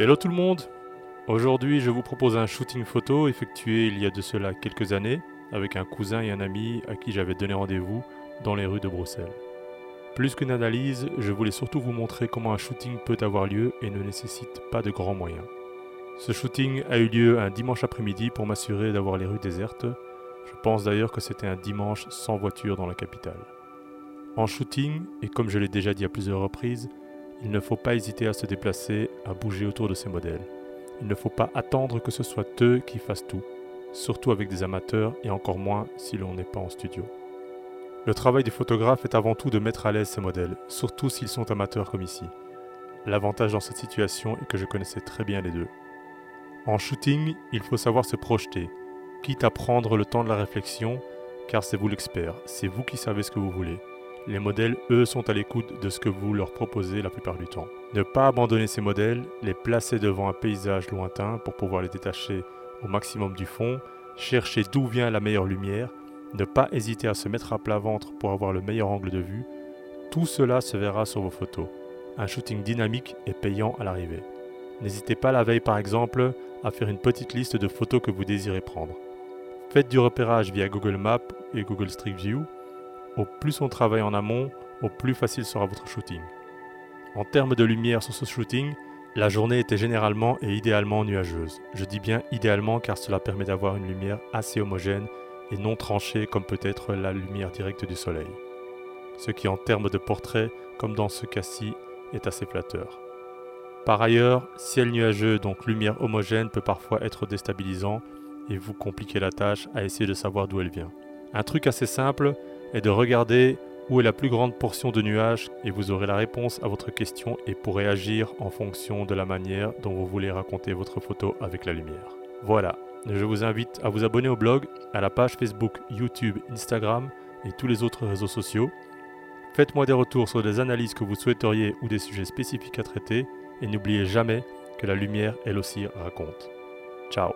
Hello tout le monde Aujourd'hui je vous propose un shooting photo effectué il y a de cela quelques années avec un cousin et un ami à qui j'avais donné rendez-vous dans les rues de Bruxelles. Plus qu'une analyse, je voulais surtout vous montrer comment un shooting peut avoir lieu et ne nécessite pas de grands moyens. Ce shooting a eu lieu un dimanche après-midi pour m'assurer d'avoir les rues désertes. Je pense d'ailleurs que c'était un dimanche sans voiture dans la capitale. En shooting, et comme je l'ai déjà dit à plusieurs reprises, il ne faut pas hésiter à se déplacer, à bouger autour de ces modèles. Il ne faut pas attendre que ce soit eux qui fassent tout, surtout avec des amateurs et encore moins si l'on n'est pas en studio. Le travail du photographe est avant tout de mettre à l'aise ces modèles, surtout s'ils sont amateurs comme ici. L'avantage dans cette situation est que je connaissais très bien les deux. En shooting, il faut savoir se projeter, quitte à prendre le temps de la réflexion, car c'est vous l'expert, c'est vous qui savez ce que vous voulez. Les modèles, eux, sont à l'écoute de ce que vous leur proposez la plupart du temps. Ne pas abandonner ces modèles, les placer devant un paysage lointain pour pouvoir les détacher au maximum du fond, chercher d'où vient la meilleure lumière, ne pas hésiter à se mettre à plat ventre pour avoir le meilleur angle de vue, tout cela se verra sur vos photos. Un shooting dynamique est payant à l'arrivée. N'hésitez pas la veille par exemple à faire une petite liste de photos que vous désirez prendre. Faites du repérage via Google Maps et Google Street View au plus on travaille en amont, au plus facile sera votre shooting. En termes de lumière sur ce shooting, la journée était généralement et idéalement nuageuse. Je dis bien idéalement car cela permet d'avoir une lumière assez homogène et non tranchée comme peut être la lumière directe du soleil. Ce qui en termes de portrait, comme dans ce cas-ci, est assez flatteur. Par ailleurs, ciel nuageux donc lumière homogène peut parfois être déstabilisant et vous compliquer la tâche à essayer de savoir d'où elle vient. Un truc assez simple, est de regarder où est la plus grande portion de nuages et vous aurez la réponse à votre question et pourrez agir en fonction de la manière dont vous voulez raconter votre photo avec la lumière. Voilà, je vous invite à vous abonner au blog, à la page Facebook, YouTube, Instagram et tous les autres réseaux sociaux. Faites-moi des retours sur des analyses que vous souhaiteriez ou des sujets spécifiques à traiter et n'oubliez jamais que la lumière elle aussi raconte. Ciao